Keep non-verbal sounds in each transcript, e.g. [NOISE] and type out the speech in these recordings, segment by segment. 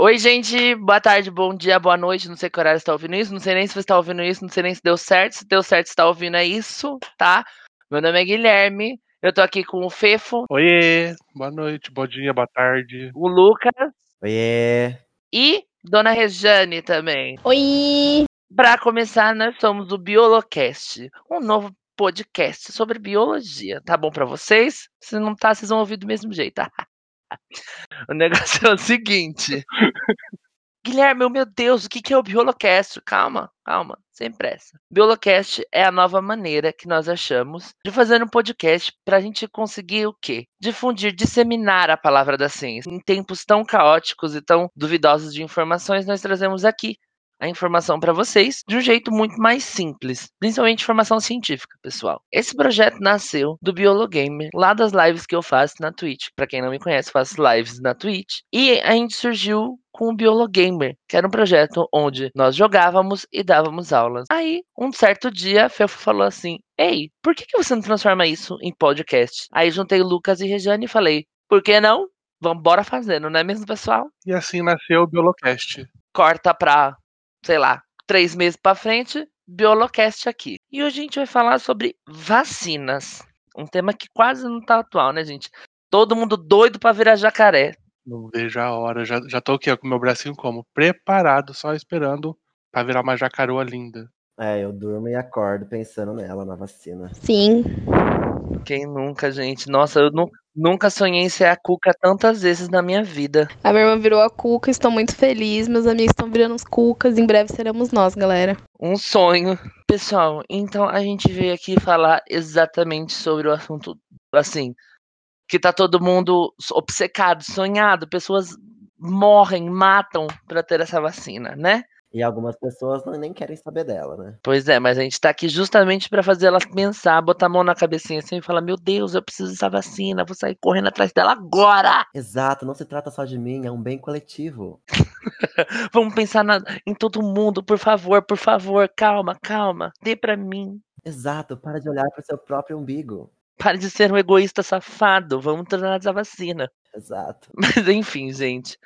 Oi, gente, boa tarde, bom dia, boa noite. Não sei que horário você está ouvindo isso, não sei nem se você está ouvindo isso, não sei nem se deu certo. Se deu certo, você está ouvindo é isso, tá? Meu nome é Guilherme, eu tô aqui com o Fefo. Oiê, boa noite, bom dia, boa tarde. O Lucas. Oiê. E Dona Rejane também. Oi! Para começar, nós somos o Biolocast, um novo podcast sobre biologia. Tá bom para vocês? Se não tá, vocês vão ouvir do mesmo jeito. [LAUGHS] [LAUGHS] o negócio é o seguinte. Guilherme, meu Deus, o que é o Biolocast? Calma, calma, sem pressa. Biolocast é a nova maneira que nós achamos de fazer um podcast para a gente conseguir o quê? Difundir, disseminar a palavra da ciência. Em tempos tão caóticos e tão duvidosos de informações, nós trazemos aqui a informação para vocês de um jeito muito mais simples, principalmente informação científica, pessoal. Esse projeto nasceu do Biologamer, lá das lives que eu faço na Twitch. Para quem não me conhece, faço lives na Twitch. E a gente surgiu com o Biologamer, que era um projeto onde nós jogávamos e dávamos aulas. Aí, um certo dia, a Fefo falou assim: Ei, por que, que você não transforma isso em podcast? Aí juntei Lucas e Regiane e falei: Por que não? Vamos bora fazendo, não é mesmo, pessoal? E assim nasceu o Biolocast. Corta pra sei lá, três meses para frente, Biolocast aqui. E hoje a gente vai falar sobre vacinas. Um tema que quase não tá atual, né, gente? Todo mundo doido para virar jacaré. Não vejo a hora. Já, já tô aqui ó, com meu bracinho como? Preparado, só esperando para virar uma jacaroa linda. É, eu durmo e acordo pensando nela, na vacina. Sim. Quem nunca, gente? Nossa, eu não, nunca sonhei em ser a Cuca tantas vezes na minha vida. A minha irmã virou a Cuca, estou muito feliz. Meus amigos estão virando os Cucas. Em breve seremos nós, galera. Um sonho. Pessoal, então a gente veio aqui falar exatamente sobre o assunto, assim, que tá todo mundo obcecado, sonhado, pessoas morrem, matam para ter essa vacina, né? E algumas pessoas não, nem querem saber dela, né? Pois é, mas a gente tá aqui justamente para fazer elas pensar, botar a mão na cabecinha assim e falar: Meu Deus, eu preciso dessa vacina, vou sair correndo atrás dela agora! Exato, não se trata só de mim, é um bem coletivo. [LAUGHS] Vamos pensar na, em todo mundo, por favor, por favor, calma, calma, dê para mim. Exato, para de olhar para seu próprio umbigo. Pare de ser um egoísta safado, vamos tornar essa vacina. Exato. [LAUGHS] Mas enfim, gente.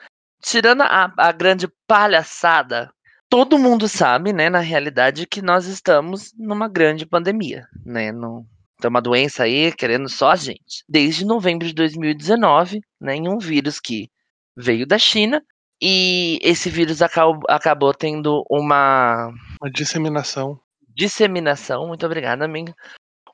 Tirando a, a grande palhaçada todo mundo sabe, né, na realidade, que nós estamos numa grande pandemia, né? No, tem uma doença aí querendo só a gente. Desde novembro de 2019, né, em um vírus que veio da China e esse vírus acabou, acabou tendo uma uma disseminação. Disseminação, muito obrigada, amiga.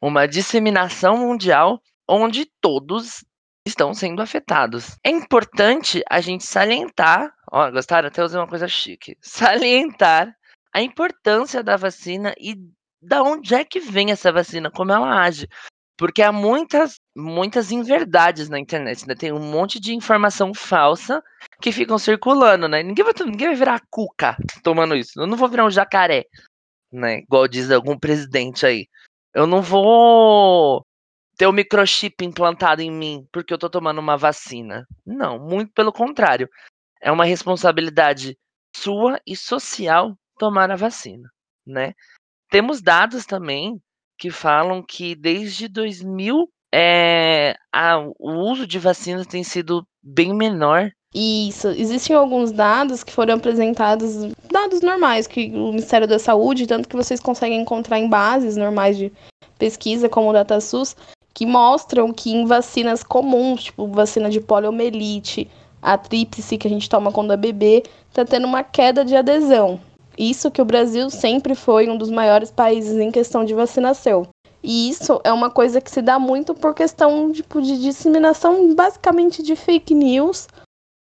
Uma disseminação mundial onde todos estão sendo afetados. É importante a gente salientar, ó, gostaram? Até usei uma coisa chique. [LAUGHS] Salientar a importância da vacina e da onde é que vem essa vacina, como ela age. Porque há muitas, muitas inverdades na internet, né? Tem um monte de informação falsa que ficam circulando, né? Ninguém vai, ninguém vai virar cuca tomando isso. Eu não vou virar um jacaré, né? Igual diz algum presidente aí. Eu não vou ter o um microchip implantado em mim porque eu tô tomando uma vacina. Não, muito pelo contrário. É uma responsabilidade sua e social tomar a vacina, né? Temos dados também que falam que desde 2000 é, a, o uso de vacinas tem sido bem menor. Isso, existem alguns dados que foram apresentados, dados normais que o Ministério da Saúde, tanto que vocês conseguem encontrar em bases normais de pesquisa, como o DataSUS, que mostram que em vacinas comuns, tipo vacina de poliomielite, a tríplice que a gente toma quando é bebê, está tendo uma queda de adesão. Isso que o Brasil sempre foi um dos maiores países em questão de vacinação. E isso é uma coisa que se dá muito por questão tipo, de disseminação basicamente de fake news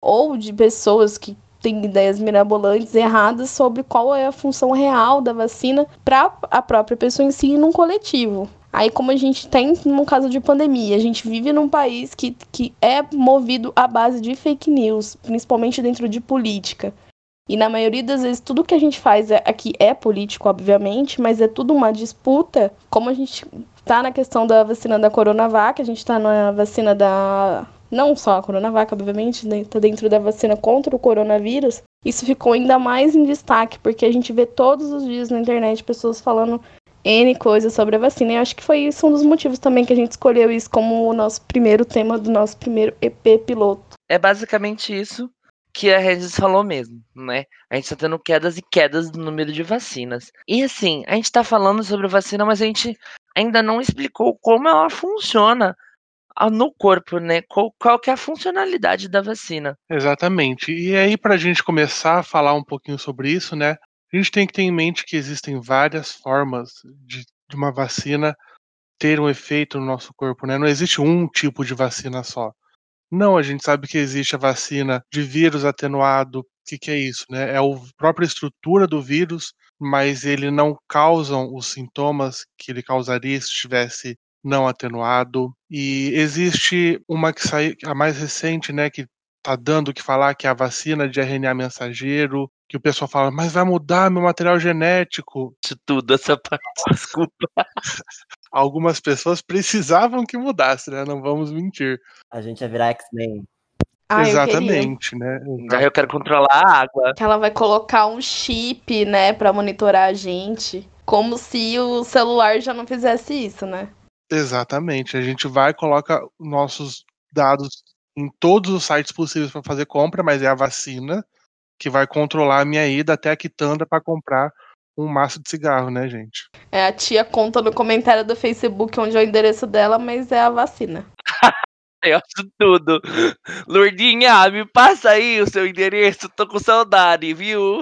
ou de pessoas que têm ideias mirabolantes erradas sobre qual é a função real da vacina para a própria pessoa em si e num coletivo. Aí, como a gente tem no caso de pandemia, a gente vive num país que, que é movido à base de fake news, principalmente dentro de política. E na maioria das vezes, tudo que a gente faz é, aqui é político, obviamente, mas é tudo uma disputa. Como a gente tá na questão da vacina da Coronavac, a gente tá na vacina da. Não só a Coronavac, obviamente, né, tá dentro da vacina contra o coronavírus. Isso ficou ainda mais em destaque, porque a gente vê todos os dias na internet pessoas falando N coisas sobre a vacina. E acho que foi isso um dos motivos também que a gente escolheu isso como o nosso primeiro tema do nosso primeiro EP piloto. É basicamente isso. que a Regis falou mesmo, né? A gente tá tendo quedas e quedas no número de vacinas. E assim, a gente tá falando sobre vacina, mas a gente ainda não explicou como ela funciona no corpo, né? Qual, qual que é a funcionalidade da vacina. Exatamente. E aí, para a gente começar a falar um pouquinho sobre isso, né? A gente tem que ter em mente que existem várias formas de, de uma vacina ter um efeito no nosso corpo, né? Não existe um tipo de vacina só. Não, a gente sabe que existe a vacina de vírus atenuado. O que, que é isso, né? É a própria estrutura do vírus, mas ele não causa os sintomas que ele causaria se estivesse não atenuado. E existe uma que saiu, a mais recente, né, que tá dando o que falar, que é a vacina de RNA mensageiro, que o pessoal fala, mas vai mudar meu material genético. De tudo essa [LAUGHS] parte, desculpa. [LAUGHS] Algumas pessoas precisavam que mudasse, né? Não vamos mentir. A gente ia virar X-Men. Ah. Exatamente, né? Já eu quero controlar a água. Que ela vai colocar um chip, né, pra monitorar a gente. Como se o celular já não fizesse isso, né? Exatamente. A gente vai e coloca nossos dados em todos os sites possíveis para fazer compra, mas é a vacina que vai controlar a minha ida até a quitanda para comprar um maço de cigarro, né, gente? É, a tia conta no comentário do Facebook onde é o endereço dela, mas é a vacina. [LAUGHS] Eu acho tudo. Lourdinha, me passa aí o seu endereço, tô com saudade, viu?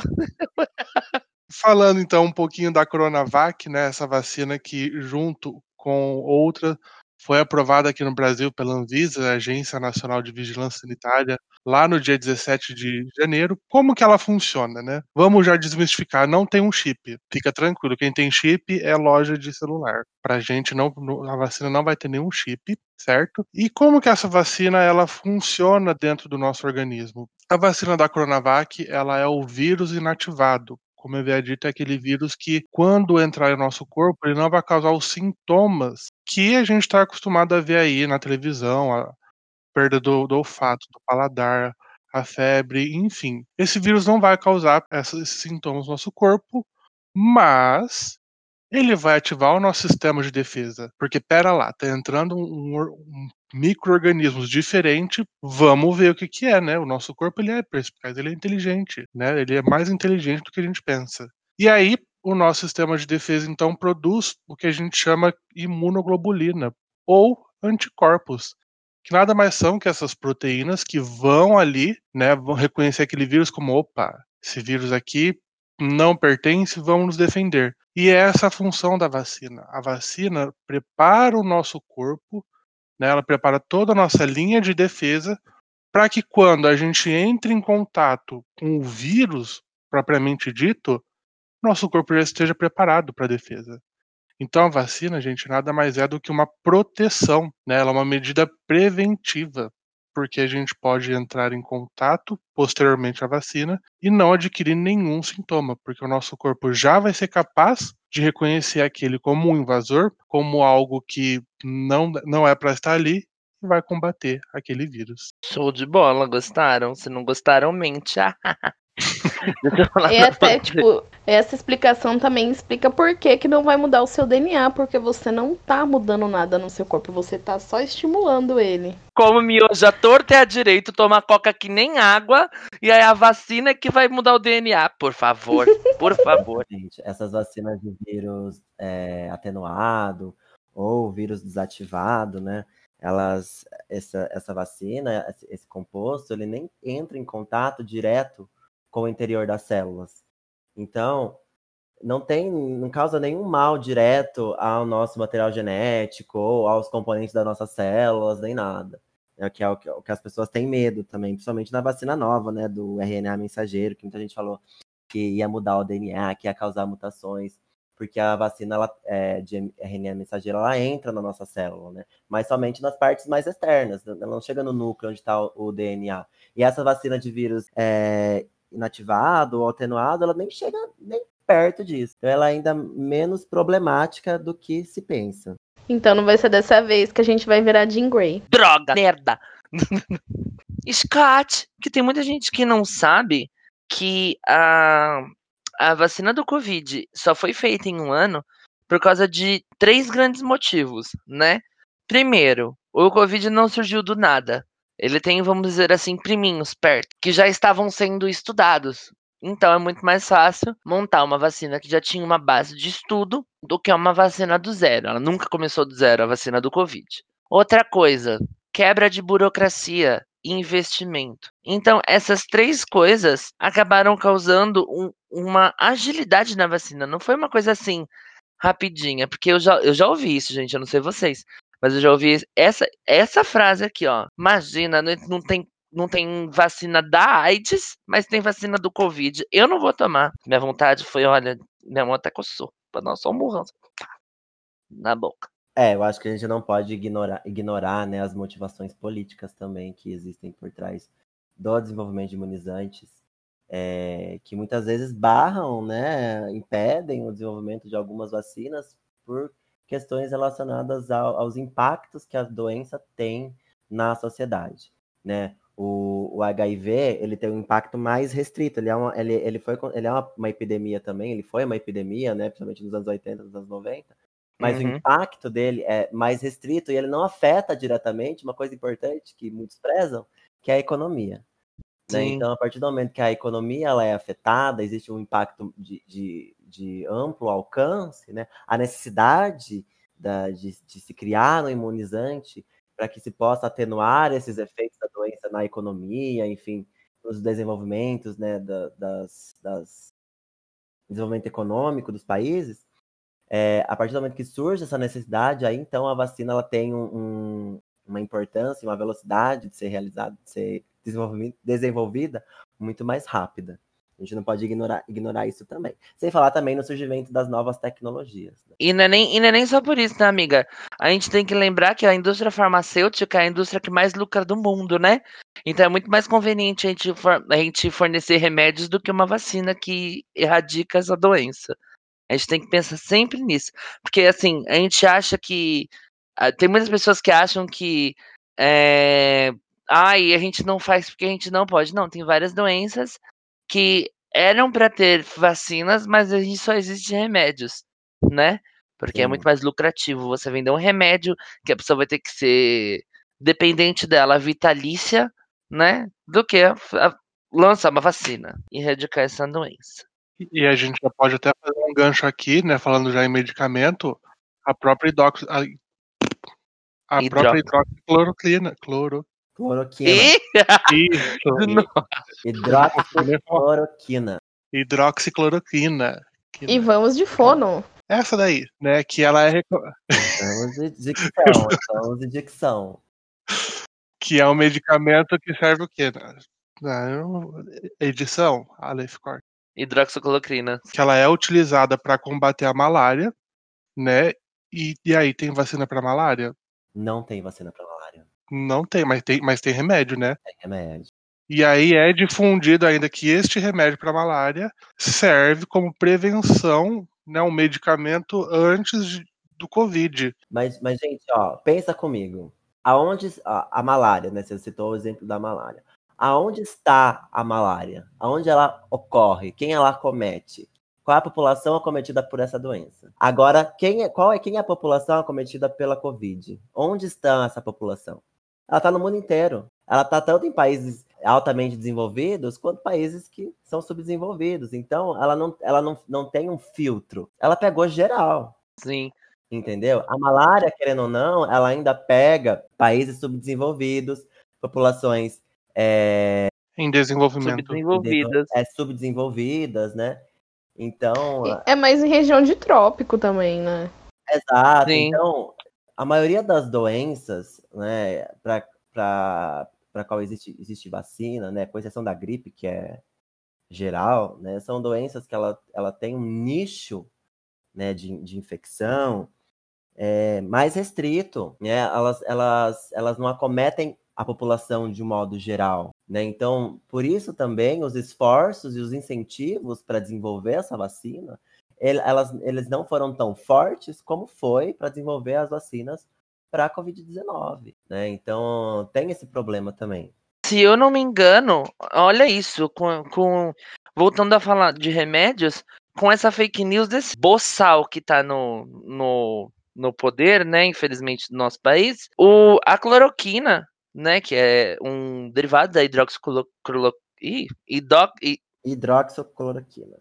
Falando então um pouquinho da Coronavac, né, essa vacina que junto com outra foi aprovada aqui no Brasil pela Anvisa, Agência Nacional de Vigilância Sanitária, lá no dia 17 de janeiro. Como que ela funciona, né? Vamos já desmistificar, não tem um chip. Fica tranquilo, quem tem chip é loja de celular. Pra gente não a vacina não vai ter nenhum chip, certo? E como que essa vacina ela funciona dentro do nosso organismo? A vacina da Coronavac, ela é o vírus inativado como eu havia dito, é aquele vírus que, quando entrar no nosso corpo, ele não vai causar os sintomas que a gente está acostumado a ver aí na televisão, a perda do, do olfato, do paladar, a febre, enfim. Esse vírus não vai causar esses sintomas no nosso corpo, mas ele vai ativar o nosso sistema de defesa. Porque, pera lá, tá entrando um, um micro-organismos diferente, vamos ver o que que é, né? O nosso corpo, ele é perspicaz, ele é inteligente, né? Ele é mais inteligente do que a gente pensa. E aí, o nosso sistema de defesa, então, produz o que a gente chama imunoglobulina, ou anticorpos, que nada mais são que essas proteínas que vão ali, né, vão reconhecer aquele vírus como, opa, esse vírus aqui não pertence, vamos nos defender. E é essa a função da vacina. A vacina prepara o nosso corpo, né, ela prepara toda a nossa linha de defesa para que quando a gente entre em contato com o vírus propriamente dito, nosso corpo já esteja preparado para a defesa. Então a vacina, gente, nada mais é do que uma proteção, né? Ela é uma medida preventiva, porque a gente pode entrar em contato posteriormente à vacina e não adquirir nenhum sintoma, porque o nosso corpo já vai ser capaz de reconhecer aquele como um invasor, como algo que não, não é para estar ali e vai combater aquele vírus. Show de bola, gostaram? Se não gostaram, mente. [LAUGHS] [LAUGHS] E até, tipo, essa explicação também explica por que, que não vai mudar o seu DNA, porque você não tá mudando nada no seu corpo, você tá só estimulando ele. Como miojo a torta é a direito, tomar coca que nem água, e aí a vacina é que vai mudar o DNA, por favor, [LAUGHS] por favor. Gente, essas vacinas de vírus é, atenuado ou vírus desativado, né? Elas, essa, essa vacina, esse composto, ele nem entra em contato direto com o interior das células. Então, não tem, não causa nenhum mal direto ao nosso material genético ou aos componentes das nossas células, nem nada. É o que, é o que as pessoas têm medo também, principalmente na vacina nova, né, do RNA mensageiro, que muita gente falou que ia mudar o DNA, que ia causar mutações, porque a vacina ela, é, de RNA mensageiro ela entra na nossa célula, né, mas somente nas partes mais externas, ela não chega no núcleo onde está o, o DNA. E essa vacina de vírus é, inativado ou atenuado, ela nem chega nem perto disso. Então ela é ainda menos problemática do que se pensa. Então não vai ser dessa vez que a gente vai virar Jean Grey. Droga, merda. [LAUGHS] Scott, que tem muita gente que não sabe que a, a vacina do Covid só foi feita em um ano por causa de três grandes motivos, né? Primeiro, o Covid não surgiu do nada. Ele tem, vamos dizer assim, priminhos perto, que já estavam sendo estudados. Então é muito mais fácil montar uma vacina que já tinha uma base de estudo do que uma vacina do zero. Ela nunca começou do zero, a vacina do Covid. Outra coisa, quebra de burocracia e investimento. Então, essas três coisas acabaram causando um, uma agilidade na vacina. Não foi uma coisa assim rapidinha, porque eu já, eu já ouvi isso, gente. Eu não sei vocês, mas eu já ouvi essa, essa frase aqui, ó. Imagina, não tem não tem vacina da AIDS, mas tem vacina do Covid. Eu não vou tomar. Minha vontade foi, olha, minha mão até coçou. Pra não só um murrão. Na boca. É, eu acho que a gente não pode ignorar, ignorar né, as motivações políticas também que existem por trás do desenvolvimento de imunizantes, é, que muitas vezes barram, né, impedem o desenvolvimento de algumas vacinas por questões relacionadas ao, aos impactos que a doença tem na sociedade, né? O, o, HIV ele tem um impacto mais restrito. Ele é uma, ele, ele foi, ele é uma, uma, epidemia também. Ele foi uma epidemia, né? Principalmente nos anos 80, nos anos 90 mas uhum. o impacto dele é mais restrito e ele não afeta diretamente uma coisa importante que muitos prezam, que é a economia. Né? Então, a partir do momento que a economia ela é afetada, existe um impacto de, de, de amplo alcance, né? a necessidade da, de, de se criar um imunizante para que se possa atenuar esses efeitos da doença na economia, enfim, nos desenvolvimentos né, da, das, das desenvolvimento econômico dos países, é, a partir do momento que surge essa necessidade, aí então a vacina ela tem um, um, uma importância, uma velocidade de ser realizada, de ser desenvolvida muito mais rápida. A gente não pode ignorar, ignorar isso também. Sem falar também no surgimento das novas tecnologias. Né? E, não é nem, e não é nem só por isso, né, amiga? A gente tem que lembrar que a indústria farmacêutica é a indústria que mais lucra do mundo, né? Então é muito mais conveniente a gente, for, a gente fornecer remédios do que uma vacina que erradica essa doença. A gente tem que pensar sempre nisso. Porque, assim, a gente acha que. Ah, tem muitas pessoas que acham que. É, ai, a gente não faz porque a gente não pode. Não, tem várias doenças que eram para ter vacinas, mas a gente só existe remédios, né? Porque Sim. é muito mais lucrativo você vender um remédio que a pessoa vai ter que ser dependente dela, vitalícia, né? Do que a, a, lançar uma vacina e erradicar essa doença. E a gente já pode até fazer um gancho aqui, né? Falando já em medicamento, a própria hidrox... a, a própria hidroxicloroquina. Cloro... Cloroquina. Isso. [LAUGHS] Hidroxicloroquina. Hidroxicloroquina. E vamos de fono. Essa daí, né? Que ela é. Vamos de dicção, [LAUGHS] vamos de dicção. Que é um medicamento que serve o quê? Na edição, Aleph Corte hidroxicloroquina. Que ela é utilizada para combater a malária, né? E, e aí, tem vacina para malária? Não tem vacina para malária. Não tem, mas tem, mas tem remédio, né? Tem remédio. E aí é difundido ainda que este remédio para malária serve como prevenção, né, um medicamento antes de, do Covid. Mas, mas, gente, ó, pensa comigo. Aonde a, a malária, né? Você citou o exemplo da malária aonde está a malária? Aonde ela ocorre? Quem ela acomete? Qual é a população acometida por essa doença? Agora, quem é, qual é quem é a população acometida pela Covid? Onde está essa população? Ela está no mundo inteiro. Ela está tanto em países altamente desenvolvidos quanto países que são subdesenvolvidos. Então, ela não, ela não, não tem um filtro. Ela pegou geral. Sim. Entendeu? A malária, querendo ou não, ela ainda pega países subdesenvolvidos, populações é, em desenvolvimento. Subdesenvolvidas. É, subdesenvolvidas, né? Então. É mais em região de trópico também, né? Exato. Sim. Então, a maioria das doenças, né, para qual existe, existe vacina, né, com exceção da gripe, que é geral, né, são doenças que ela, ela tem um nicho né, de, de infecção é, mais restrito, né? Elas, elas, elas não acometem a população de um modo geral. Né? Então, por isso também os esforços e os incentivos para desenvolver essa vacina, elas, eles não foram tão fortes como foi para desenvolver as vacinas para a Covid-19. Né? Então, tem esse problema também. Se eu não me engano, olha isso, com, com voltando a falar de remédios, com essa fake news desse boçal que está no, no, no poder, né, infelizmente, no nosso país, o, a cloroquina né? Que é um derivado da hidroxicloroquina. Hidro... Hidroxicloroquina.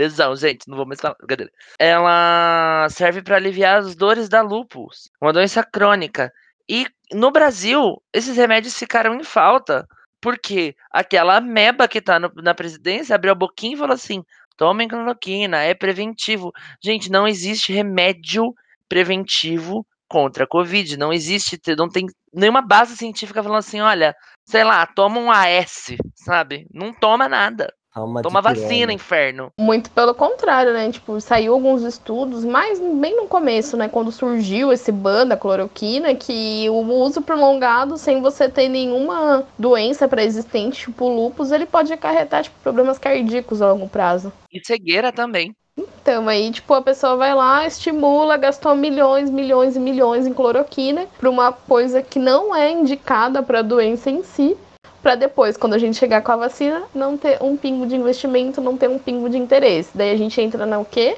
Besão, gente, não vou mais falar. Brincadeira. Ela serve para aliviar as dores da lúpus, uma doença crônica. E no Brasil, esses remédios ficaram em falta, porque aquela meba que tá no, na presidência abriu a boquinha e falou assim: tomem cloroquina, é preventivo. Gente, não existe remédio preventivo contra a Covid. Não existe, não tem nenhuma base científica falando assim, olha, sei lá, toma um AS, sabe? Não toma nada. Toma, Toma vacina, inferno. Muito pelo contrário, né? Tipo, saiu alguns estudos, mas bem no começo, né? Quando surgiu esse ban da cloroquina, que o uso prolongado, sem você ter nenhuma doença pré-existente, tipo lupus, ele pode acarretar, tipo, problemas cardíacos a longo prazo. E cegueira também. Então, aí, tipo, a pessoa vai lá, estimula, gastou milhões, milhões e milhões em cloroquina para uma coisa que não é indicada para a doença em si para depois, quando a gente chegar com a vacina, não ter um pingo de investimento, não ter um pingo de interesse. Daí a gente entra no quê?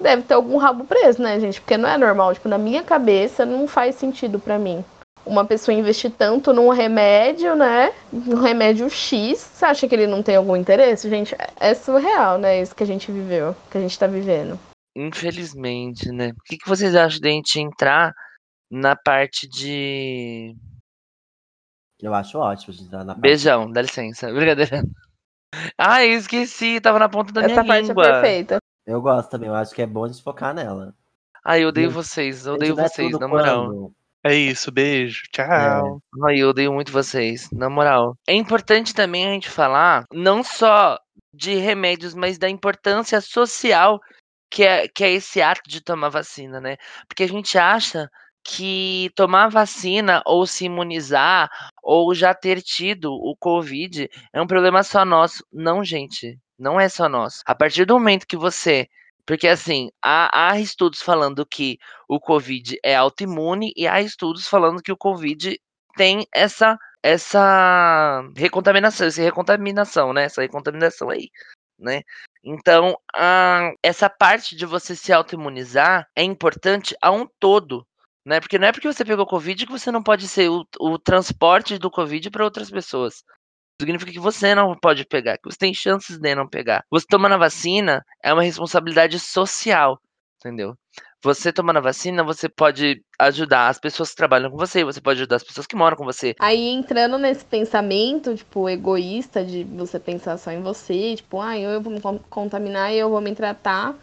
Deve ter algum rabo preso, né, gente? Porque não é normal. Tipo, na minha cabeça, não faz sentido para mim. Uma pessoa investir tanto num remédio, né? Um remédio X, você acha que ele não tem algum interesse? Gente, é surreal, né? Isso que a gente viveu, que a gente tá vivendo. Infelizmente, né? O que, que vocês acham de a gente entrar na parte de eu acho ótimo a gente entrar na parte. Beijão, dá licença. Brincadeira. Ah, esqueci, tava na ponta da Essa minha parte língua. é perfeita. Eu gosto também, eu acho que é bom a gente focar nela. Ai, eu odeio vocês, eu odeio vocês, na moral. Quando... É isso, beijo, tchau. É. Ai, eu odeio muito vocês, na moral. É importante também a gente falar, não só de remédios, mas da importância social que é, que é esse ato de tomar vacina, né? Porque a gente acha que tomar vacina ou se imunizar ou já ter tido o Covid é um problema só nosso. Não, gente, não é só nosso. A partir do momento que você. Porque, assim, há, há estudos falando que o Covid é autoimune e há estudos falando que o Covid tem essa essa recontaminação, essa recontaminação, né? Essa recontaminação aí, né? Então, essa parte de você se autoimunizar é importante a um todo, né? Porque não é porque você pegou Covid que você não pode ser o, o transporte do Covid para outras pessoas. Significa que você não pode pegar, que você tem chances de não pegar. Você tomando a vacina é uma responsabilidade social, entendeu? Você tomando a vacina, você pode ajudar as pessoas que trabalham com você, você pode ajudar as pessoas que moram com você. Aí entrando nesse pensamento, tipo, egoísta de você pensar só em você, tipo, ah, eu vou me contaminar e eu vou me tratar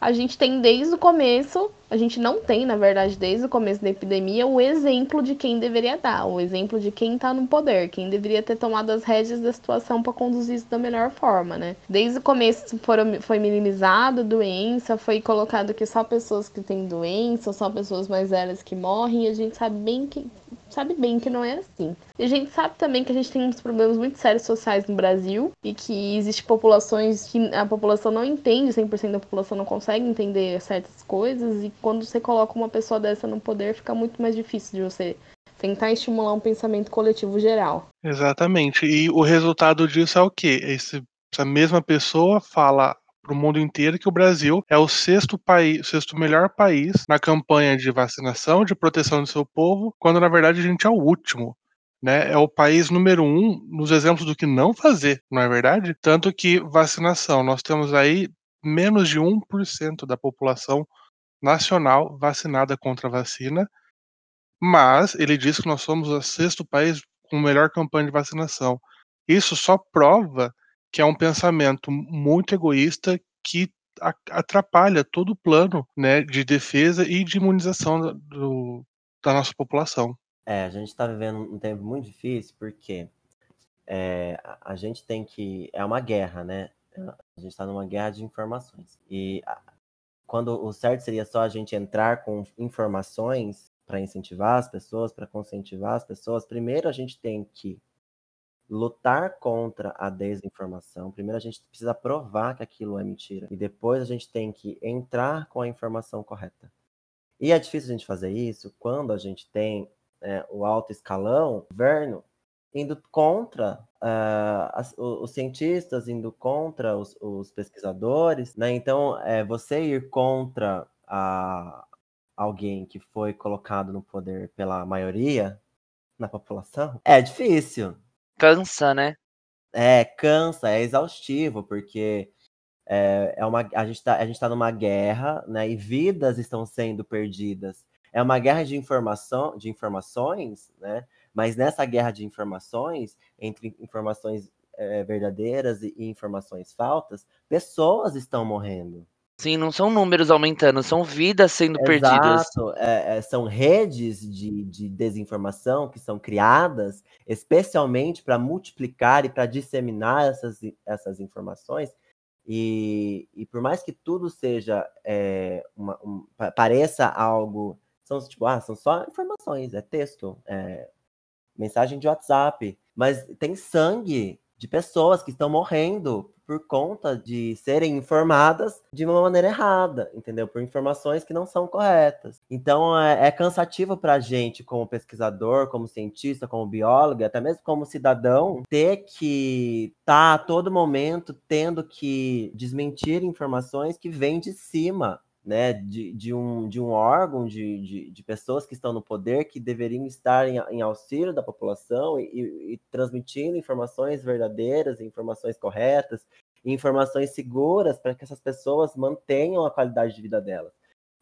a gente tem desde o começo, a gente não tem, na verdade, desde o começo da epidemia, o exemplo de quem deveria dar, o exemplo de quem está no poder, quem deveria ter tomado as rédeas da situação para conduzir isso da melhor forma, né? Desde o começo foram, foi minimizado a doença, foi colocado que só pessoas que têm doença, só pessoas mais velhas que morrem, e a gente sabe bem que sabe bem que não é assim. E a gente sabe também que a gente tem uns problemas muito sérios sociais no Brasil e que existe populações que a população não entende, 100% da população não consegue entender certas coisas e quando você coloca uma pessoa dessa no poder fica muito mais difícil de você tentar estimular um pensamento coletivo geral. Exatamente. E o resultado disso é o quê? Esse, essa mesma pessoa fala para o mundo inteiro que o Brasil é o sexto país, sexto melhor país na campanha de vacinação, de proteção do seu povo, quando na verdade a gente é o último. Né, é o país número um nos exemplos do que não fazer, não é verdade? Tanto que vacinação, nós temos aí menos de 1% da população nacional vacinada contra a vacina, mas ele diz que nós somos o sexto país com melhor campanha de vacinação. Isso só prova que é um pensamento muito egoísta que atrapalha todo o plano né, de defesa e de imunização do, da nossa população. É, a gente está vivendo um tempo muito difícil porque é, a gente tem que. É uma guerra, né? A gente está numa guerra de informações. E quando o certo seria só a gente entrar com informações para incentivar as pessoas, para conscientizar as pessoas, primeiro a gente tem que lutar contra a desinformação. Primeiro a gente precisa provar que aquilo é mentira. E depois a gente tem que entrar com a informação correta. E é difícil a gente fazer isso quando a gente tem é, o alto escalão, governo, indo contra uh, as, os, cientistas, indo contra os, os pesquisadores. Né? Então, é, você ir contra a, alguém que foi colocado no poder pela maioria na população, é difícil. Cansa, né? É, cansa, é exaustivo, porque é, é uma, a gente está tá numa guerra, né? E vidas estão sendo perdidas. É uma guerra de informação, de informações, né? Mas nessa guerra de informações, entre informações é, verdadeiras e, informações falsas, pessoas estão morrendo. Sim, não são números aumentando, são vidas sendo Exato. perdidas. É, é, são redes de, de desinformação que são criadas especialmente para multiplicar e para disseminar essas, essas informações. E, e por mais que tudo seja é, uma, um, pareça algo, são tipo, ah, são só informações, é texto, é mensagem de WhatsApp, mas tem sangue de pessoas que estão morrendo por conta de serem informadas de uma maneira errada, entendeu? Por informações que não são corretas. Então é, é cansativo para a gente, como pesquisador, como cientista, como biólogo, até mesmo como cidadão, ter que estar tá, a todo momento tendo que desmentir informações que vêm de cima né, de, de, um, de um órgão, de, de, de, pessoas que estão no poder, que deveriam estar em, em auxílio da população e, e, e, transmitindo informações verdadeiras, informações corretas, informações seguras para que essas pessoas mantenham a qualidade de vida delas.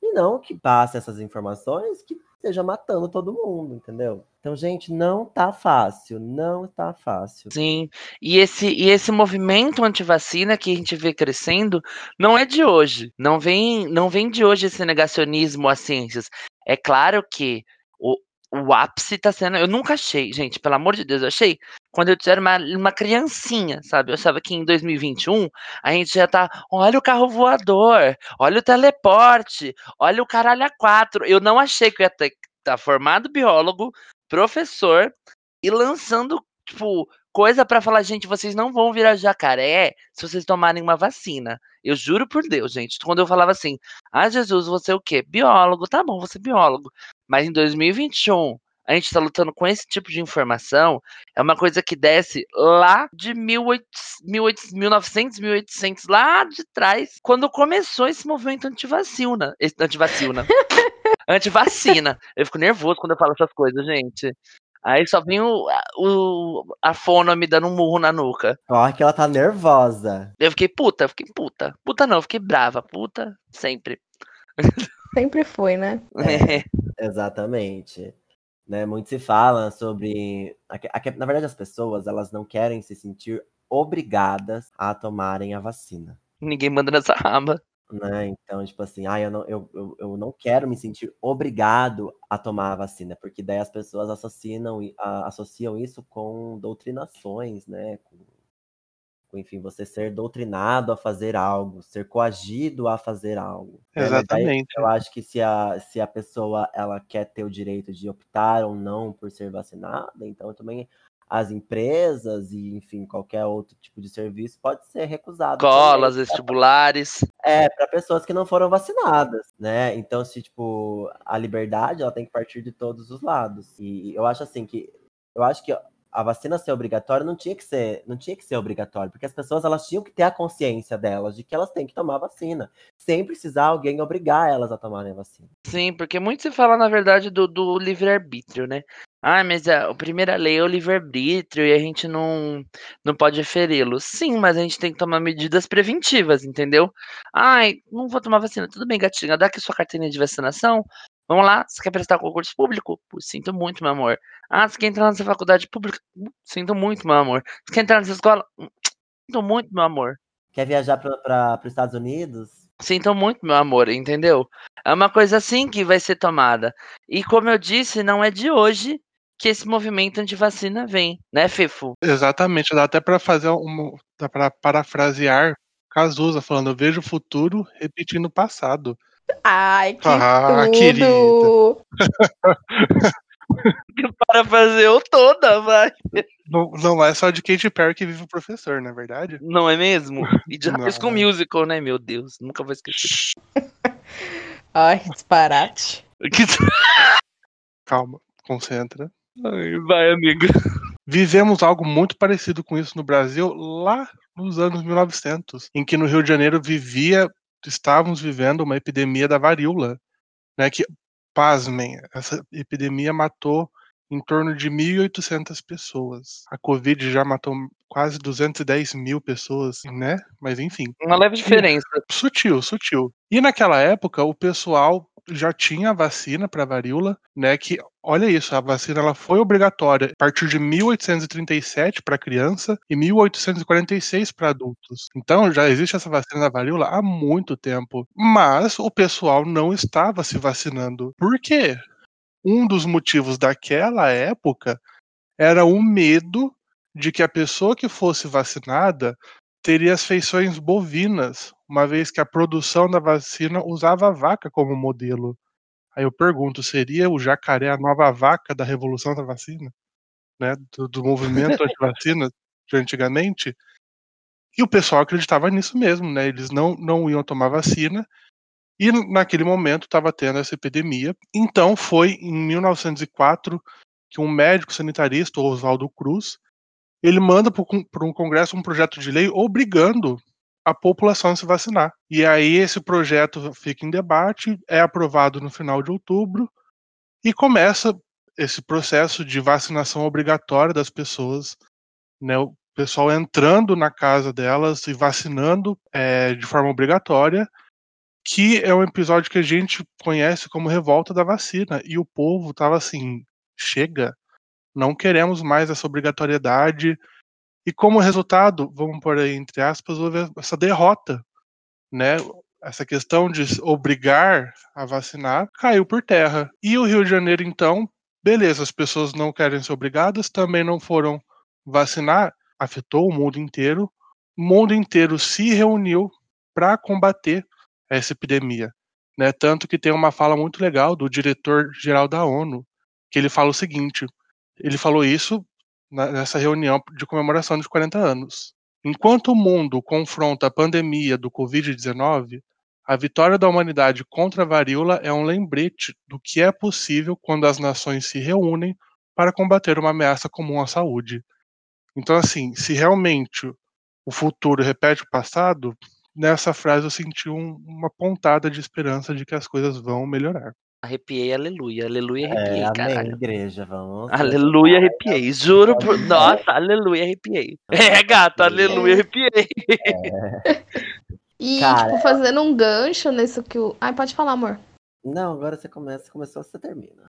E não que passe essas informações que esteja matando todo mundo, entendeu? Então, gente, não tá fácil, não tá fácil. Sim, e esse, e esse movimento antivacina que a gente vê crescendo não é de hoje, não vem, não vem de hoje esse negacionismo às ciências. É claro que o, o ápice tá sendo. Eu nunca achei, gente, pelo amor de Deus, eu achei quando eu era uma, uma criancinha, sabe? Eu achava que em 2021 a gente já tá. Olha o carro voador, olha o teleporte, olha o caralho a quatro. Eu não achei que eu ia estar tá formado biólogo, professor e lançando, tipo, coisa para falar, gente, vocês não vão virar jacaré se vocês tomarem uma vacina. Eu juro por Deus, gente. Quando eu falava assim, ah, Jesus, você é o quê? Biólogo, tá bom, você é biólogo. Mas em 2021, a gente está lutando com esse tipo de informação, é uma coisa que desce lá de 1800, 1900, 1800, lá de trás, quando começou esse movimento antivacina. Antivacina. [LAUGHS] antivacina. Eu fico nervoso quando eu falo essas coisas, gente. Aí só vem o, o, a Fona me dando um murro na nuca. Ó, que ela tá nervosa. Eu fiquei puta, eu fiquei puta. Puta não, eu fiquei brava. Puta, sempre. Sempre foi, né? [LAUGHS] É, exatamente. Né, muito se fala sobre. Na verdade, as pessoas elas não querem se sentir obrigadas a tomarem a vacina. Ninguém manda nessa raba. Né? Então, tipo assim, ah, eu, não, eu, eu, eu não quero me sentir obrigado a tomar a vacina, porque daí as pessoas associam, associam isso com doutrinações, né? Com, enfim, você ser doutrinado a fazer algo, ser coagido a fazer algo. Né? Exatamente. eu acho que se a, se a pessoa ela quer ter o direito de optar ou não por ser vacinada, então também as empresas e, enfim, qualquer outro tipo de serviço pode ser recusado. Escolas, vestibulares. É, para pessoas que não foram vacinadas, né? Então, se, tipo, a liberdade, ela tem que partir de todos os lados. E eu acho assim que eu acho que a vacina ser obrigatória não tinha que ser, não tinha que ser obrigatório, porque as pessoas elas tinham que ter a consciência delas de que elas têm que tomar vacina, sem precisar alguém obrigar elas a tomarem a vacina. Sim, porque muito se fala na verdade do, do livre-arbítrio, né? Ah, mas a, a primeira lei é o livre-arbítrio e a gente não, não pode feri-lo. Sim, mas a gente tem que tomar medidas preventivas, entendeu? Ai, não vou tomar vacina. Tudo bem, gatinha, dá aqui sua carteirinha de vacinação. Vamos lá, você quer prestar concurso público? Sinto muito, meu amor. Ah, você quer entrar nessa faculdade pública? Sinto muito, meu amor. Você quer entrar nessa escola? Sinto muito, meu amor. Quer viajar para os Estados Unidos? Sinto muito, meu amor, entendeu? É uma coisa assim que vai ser tomada. E como eu disse, não é de hoje que esse movimento antivacina vem, né, Fefo? Exatamente, dá até para fazer um, dá para parafrasear Cazuza falando: "Eu vejo o futuro repetindo o passado". Ai, que ah, tudo! [LAUGHS] Parafraseou toda, vai. Não, não é só de Katy Perry que vive o professor, não é verdade? Não é mesmo? E de High School Musical, né? Meu Deus, nunca vou esquecer. [LAUGHS] Ai, disparate. [LAUGHS] Calma, concentra. Ai, vai, amigo. Vivemos algo muito parecido com isso no Brasil lá nos anos 1900, em que no Rio de Janeiro vivia, estávamos vivendo uma epidemia da varíola, né, que, pasmem, essa epidemia matou em torno de 1.800 pessoas. A Covid já matou quase 210 mil pessoas, né? Mas enfim. Uma leve diferença. Sutil, sutil. E naquela época, o pessoal já tinha a vacina para varíola, né? Que olha isso, a vacina ela foi obrigatória a partir de 1837 para criança e 1846 para adultos. Então já existe essa vacina da varíola há muito tempo, mas o pessoal não estava se vacinando. Por quê? um dos motivos daquela época era o medo de que a pessoa que fosse vacinada teria as feições bovinas, uma vez que a produção da vacina usava a vaca como modelo. Aí eu pergunto, seria o jacaré a nova vaca da revolução da vacina? Né, do, do movimento [LAUGHS] anti-vacina de antigamente? E o pessoal acreditava nisso mesmo, né? Eles não, não iam tomar vacina e naquele momento estava tendo essa epidemia. Então foi em 1904 que um médico sanitarista, Oswaldo Cruz, ele manda para um congresso um projeto de lei obrigando a população se vacinar. E aí esse projeto fica em debate, é aprovado no final de outubro e começa esse processo de vacinação obrigatória das pessoas, né, o pessoal entrando na casa delas e vacinando é, de forma obrigatória que é um episódio que a gente conhece como revolta da vacina. E o povo tava assim: chega, não queremos mais essa obrigatoriedade. E como resultado, vamos por aí entre aspas, houve essa derrota, né? Essa questão de obrigar a vacinar caiu por terra. E o Rio de Janeiro, então, beleza, as pessoas não querem ser obrigadas, também não foram vacinar, afetou o mundo inteiro. O mundo inteiro se reuniu para combater essa epidemia. Né? Tanto que tem uma fala muito legal do diretor-geral da ONU, que ele fala o seguinte: ele falou isso nessa reunião de comemoração de 40 anos. Enquanto o mundo confronta a pandemia do Covid-19, a vitória da humanidade contra a varíola é um lembrete do que é possível quando as nações se reúnem para combater uma ameaça comum à saúde. Então, assim, se realmente o futuro repete o passado, nessa frase eu senti um, uma pontada de esperança de que as coisas vão melhorar. Arrepiei, aleluia, aleluia, arrepiei, é, caralho. Amém, igreja, vamos. Aleluia, arrepiei, juro por... [LAUGHS] Nossa, aleluia, arrepiei. É, gato, aleluia, arrepiei. É. [LAUGHS] E, Cara, tipo, fazendo um gancho nisso que o... Ai, pode falar, amor. Não, agora você começa, começou, você termina.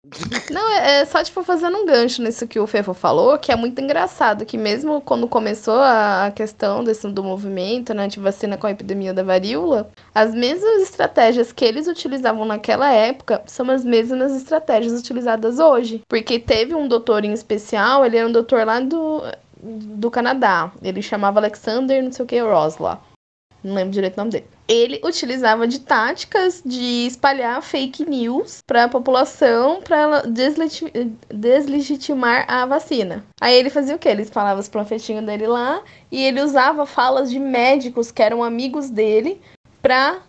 Não, é, é só, tipo, fazendo um gancho nisso que o Fefo falou, que é muito engraçado, que mesmo quando começou a questão desse, do movimento, né, de vacina com a epidemia da varíola, as mesmas estratégias que eles utilizavam naquela época são as mesmas estratégias utilizadas hoje. Porque teve um doutor em especial, ele era um doutor lá do, do Canadá, ele chamava Alexander, não sei o que, Rosla. Não lembro direito o nome dele ele utilizava de táticas de espalhar fake news para a população para deslegitimar a vacina. Aí ele fazia o que? Ele falava os profetinhos dele lá e ele usava falas de médicos que eram amigos dele para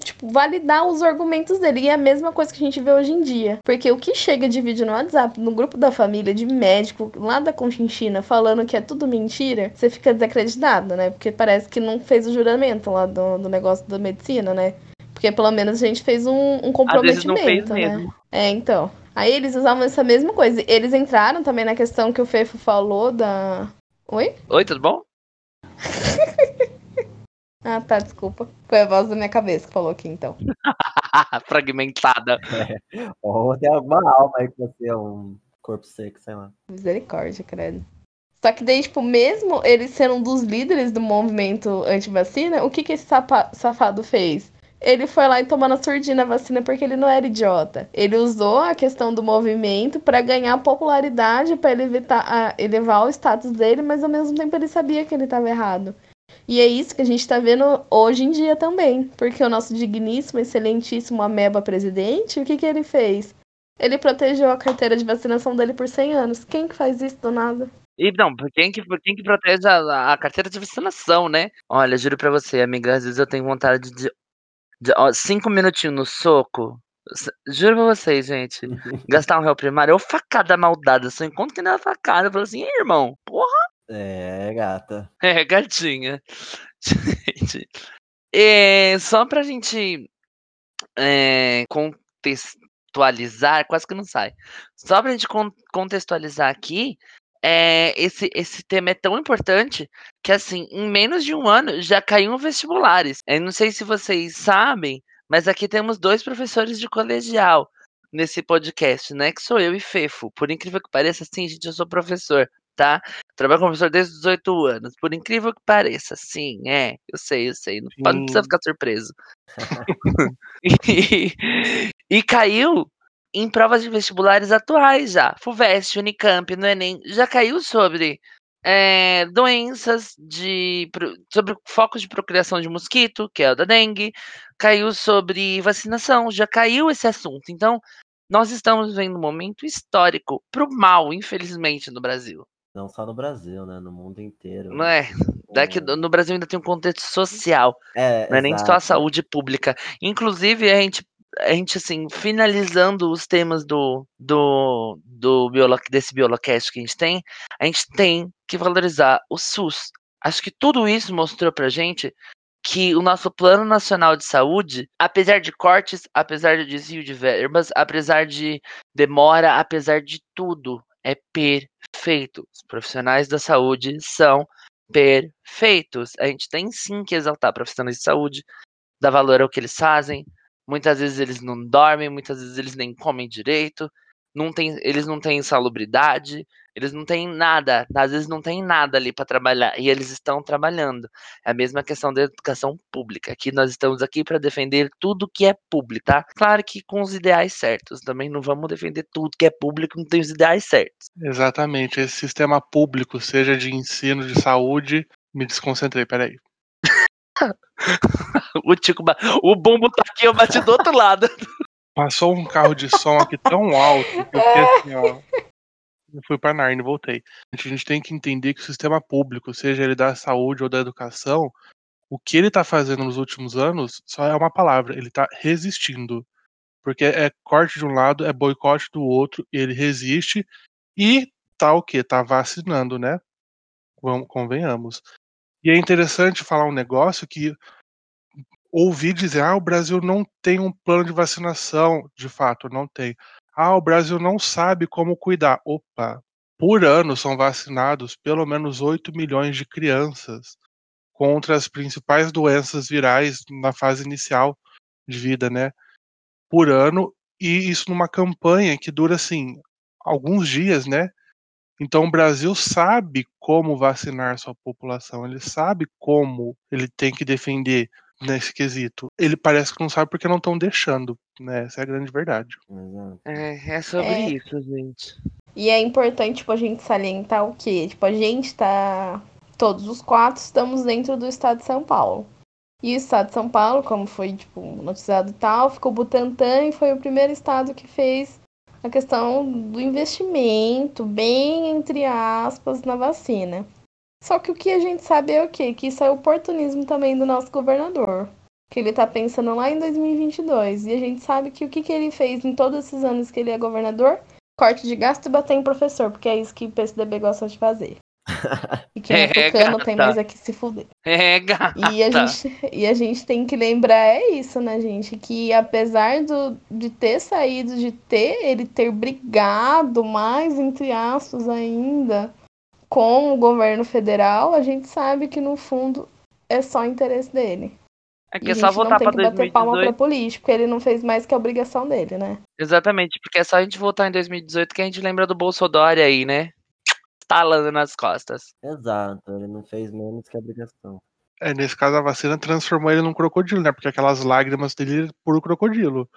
tipo, validar os argumentos dele. E é a mesma coisa que a gente vê hoje em dia. Porque o que chega de vídeo no WhatsApp, no grupo da família, de médico, lá da Conchinchina, falando que é tudo mentira, você fica desacreditado, né? Porque parece que não fez o juramento lá do, do negócio da medicina, né? Porque pelo menos a gente fez um, um comprometimento, né? Mesmo. É, então. Aí eles usavam essa mesma coisa. Eles entraram também na questão que o Fefo falou da. Oi? Oi, tudo bom? [LAUGHS] Ah, tá, desculpa. Foi a voz da minha cabeça que falou aqui, então. [LAUGHS] Fragmentada. É. Ou tem alguma alma aí que você é um corpo seco, sei lá. Misericórdia, credo. Só que daí, tipo, mesmo ele sendo um dos líderes do movimento anti-vacina, o que que esse safado fez? Ele foi lá e tomou na surdina a vacina porque ele não era idiota. Ele usou a questão do movimento para ganhar popularidade, para evitar, elevar o status dele, mas ao mesmo tempo ele sabia que ele estava errado. E é isso que a gente está vendo hoje em dia também. Porque o nosso digníssimo, excelentíssimo Ameba presidente, o que, que ele fez? Ele protegeu a carteira de vacinação dele por 100 anos. Quem que faz isso do nada? E não, quem que, quem que protege a, a carteira de vacinação, né? Olha, juro pra você, amiga, às vezes eu tenho vontade de. de ó, cinco minutinhos no soco. Juro pra vocês, gente. [LAUGHS] gastar um réu primário ou facada maldada. Só encontro que não é facada. Eu falo assim, irmão, porra. É, gata. [LAUGHS] É, gatinha. Gente, é, só pra gente é, contextualizar, quase que não sai. Só pra gente con contextualizar aqui, é, esse, esse tema é tão importante que, assim, em menos de um ano já caiu vestibulares. Eu não sei se vocês sabem, mas aqui temos dois professores de colegial nesse podcast, né? Que sou eu e Fefo. Por incrível que pareça, sim, gente, eu sou professor, tá? Trabalho como professor desde os 18 anos. Por incrível que pareça, sim, é. Eu sei, eu sei. Não, não precisa ficar surpreso. [LAUGHS] [LAUGHS] e, e caiu em provas de vestibulares atuais já. FUVEST, Unicamp, no Enem, já caiu sobre é, doenças de sobre focos de procriação de mosquito, que é o da dengue, caiu sobre vacinação, já caiu esse assunto. Então, nós estamos vivendo um momento histórico pro mal, infelizmente, no Brasil. Não só no Brasil, né? No mundo inteiro. Não é? Daqui, no Brasil ainda tem um contexto social. É, não é nem só a saúde pública. Inclusive, a gente a gente, assim, finalizando os temas do, do, do biolo, desse Biolocast que a gente tem, a gente tem que valorizar o SUS. Acho que tudo isso mostrou pra gente que o nosso Plano Nacional de Saúde, apesar de cortes, apesar de desvio de verbas, apesar de demora, apesar de tudo, é perfeito. Os profissionais da saúde são perfeitos. A gente tem sim que exaltar profissionais de saúde, dar valor ao que eles fazem, Muitas vezes eles não dormem, muitas vezes eles nem comem direito, não tem, eles não têm salubridade, eles não têm nada, às vezes não tem nada ali para trabalhar e eles estão trabalhando. É a mesma questão da educação pública. Aqui nós estamos aqui para defender tudo que é público, tá? Claro que com os ideais certos. Também não vamos defender tudo que é público, não tem os ideais certos. Exatamente. Esse sistema público, seja de ensino, de saúde, me desconcentrei, peraí. [LAUGHS] o Tico, o bumbo tá aqui, eu bati do outro lado. [LAUGHS] Passou um carro de som aqui tão alto que eu fiquei assim, ó. Eu fui pra Narnia e voltei. A gente tem que entender que o sistema público, seja ele da saúde ou da educação, o que ele tá fazendo nos últimos anos só é uma palavra, ele tá resistindo. Porque é corte de um lado, é boicote do outro, ele resiste e tá o quê? Tá vacinando, né? Vamos, convenhamos. E é interessante falar um negócio que ouvi dizer: ah, o Brasil não tem um plano de vacinação. De fato, não tem. Ah, o Brasil não sabe como cuidar. Opa, por ano são vacinados pelo menos 8 milhões de crianças contra as principais doenças virais na fase inicial de vida, né? Por ano, e isso numa campanha que dura assim alguns dias, né? Então o Brasil sabe como vacinar sua população, ele sabe como ele tem que defender nesse quesito. Ele parece que não sabe porque não estão deixando, né? Essa é a grande verdade. É, é sobre é. isso, gente. E é importante, tipo, a gente salientar o quê? Tipo, a gente tá. Todos os quatro estamos dentro do estado de São Paulo. E o estado de São Paulo, como foi, tipo, noticiado e tal, ficou Butantan e foi o primeiro estado que fez a questão do investimento, bem entre aspas, na vacina. Só que o que a gente sabe é o quê? Que isso é oportunismo também do nosso governador. Que ele tá pensando lá em 2022. E a gente sabe que o que, que ele fez em todos esses anos que ele é governador? Corte de gasto e bater em professor, porque é isso que o PSDB gosta de fazer. [LAUGHS] E quem é, é tucano tem mais aqui se fuder. É, gata. E a, gente, e a gente tem que lembrar, é isso, né, gente? Que apesar do, de ter saído, de ter, ele ter brigado mais, entre aspas, ainda, com o governo federal, a gente sabe que no fundo é só interesse dele. É que é só voltar pra 2018. bater palma pra político, porque ele não fez mais que a obrigação dele, né? Exatamente, porque é só a gente voltar em 2018 que a gente lembra do Bolsonaro aí, né? estalando nas costas. Exato, ele não fez menos que a obrigação. É, nesse caso a vacina transformou ele num crocodilo, né? Porque aquelas lágrimas dele é puro crocodilo.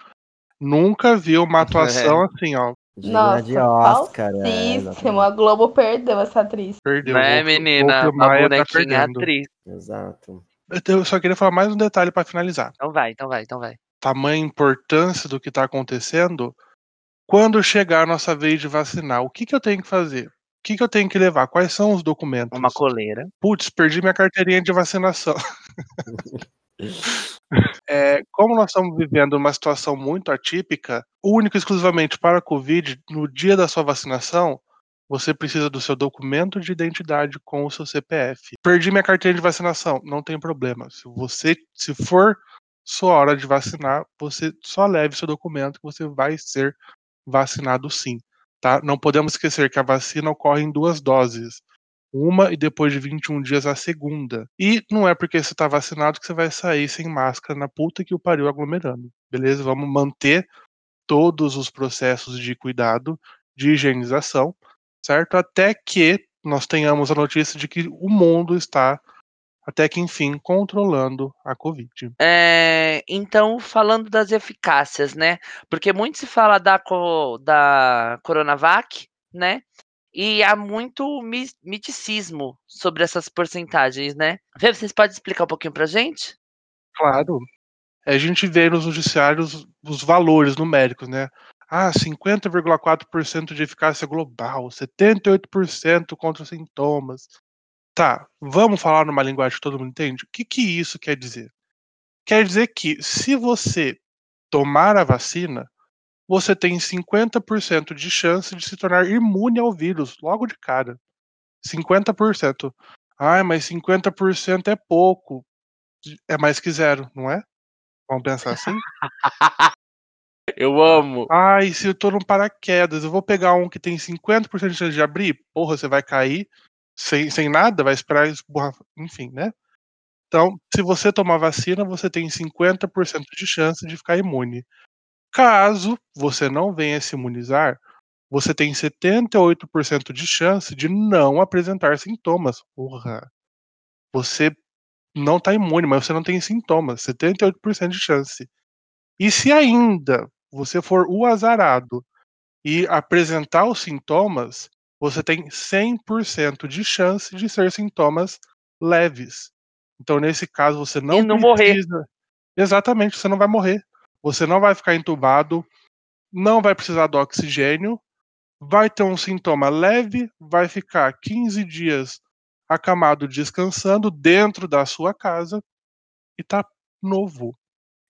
Nunca vi uma atuação [LAUGHS] é. assim, ó. Nossa, de Oscar, é, a Globo perdeu essa atriz. Perdeu. Né, menina? A bonequinha tá atriz. Exato. Eu só queria falar mais um detalhe para finalizar. Então vai, então vai, então vai. Tamanha importância do que tá acontecendo. Quando chegar a nossa vez de vacinar, o que, que eu tenho que fazer? que, que eu tenho que levar? Quais são os documentos? Uma coleira. Putz, perdi minha carteirinha de vacinação. [LAUGHS] é, como nós estamos vivendo uma situação muito atípica, único e exclusivamente para a Covid, no dia da sua vacinação, você precisa do seu documento de identidade com o seu CPF. Perdi minha carteira de vacinação, não tem problema. Se você, se for sua hora de vacinar, você só leve seu documento que você vai ser vacinado sim, tá? Não podemos esquecer que a vacina ocorre em duas doses. Uma e depois de 21 dias a segunda. E não é porque você está vacinado que você vai sair sem máscara na puta que o pariu aglomerando. Beleza? Vamos manter todos os processos de cuidado, de higienização, certo? Até que nós tenhamos a notícia de que o mundo está até que enfim controlando a Covid. É, então, falando das eficácias, né? Porque muito se fala da, da Coronavac, né? E há muito miticismo sobre essas porcentagens, né? Vê, vocês podem explicar um pouquinho pra gente? Claro. A gente vê nos noticiários os valores numéricos, né? Ah, 50,4% de eficácia global, 78% contra sintomas, Tá, vamos falar numa linguagem que todo mundo entende? O que, que isso quer dizer? Quer dizer que se você tomar a vacina, você tem 50% de chance de se tornar imune ao vírus logo de cara. 50%. Ah, mas 50% é pouco. É mais que zero, não é? Vamos pensar assim? [LAUGHS] Eu amo. E se eu tô no paraquedas, eu vou pegar um que tem 50% de chance de abrir? Porra, você vai cair sem, sem nada, vai esperar esborrar, enfim, né? Então, se você tomar vacina, você tem 50% de chance de ficar imune. Caso você não venha se imunizar, você tem 78% de chance de não apresentar sintomas. Porra. Você não está imune, mas você não tem sintomas. 78% de chance. E se ainda você for o azarado e apresentar os sintomas, você tem 100% de chance de ser sintomas leves. Então, nesse caso, você não, e não precisa. Morrer. Exatamente, você não vai morrer. Você não vai ficar entubado, não vai precisar do oxigênio, vai ter um sintoma leve, vai ficar 15 dias acamado descansando dentro da sua casa e tá novo.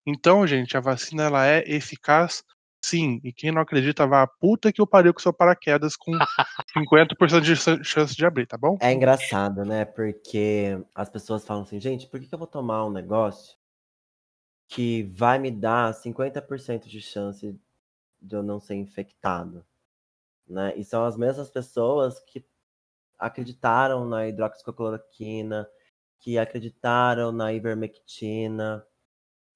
Então, gente, a vacina ela é eficaz Sim, e quem não acredita, vá a puta que o pariu com seu paraquedas com [LAUGHS] 50% de chance de abrir, tá bom? É engraçado, né? Porque as pessoas falam assim, gente, por que eu vou tomar um negócio que vai me dar 50% de chance de eu não ser infectado? Né? E são as mesmas pessoas que acreditaram na hidroxicloroquina, que acreditaram na ivermectina,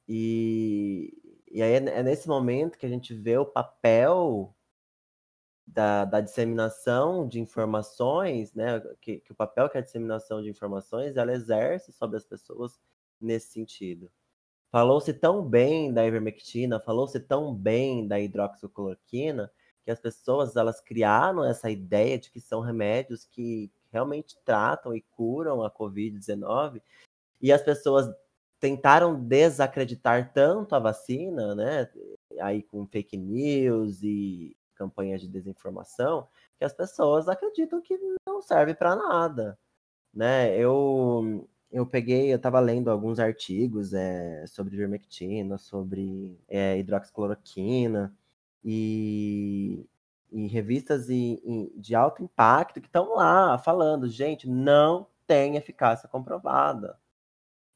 e, e aí é, é nesse momento que a gente vê o papel da, da disseminação de informações, né? Que, que, o papel que a disseminação de informações ela exerce sobre as pessoas nesse sentido. Falou-se tão bem da ivermectina, falou-se tão bem da hidroxicloroquina, que as pessoas elas criaram essa ideia de que são remédios que realmente tratam e curam a COVID-19, e as pessoas tentaram desacreditar tanto a vacina, né? Aí com fake news e campanhas de desinformação, que as pessoas acreditam que não serve para nada, né? Eu eu peguei, eu estava lendo alguns artigos é, sobre vermectina, sobre é, hidroxicloroquina e, e revistas e, e de alto impacto que estão lá falando, gente, não tem eficácia comprovada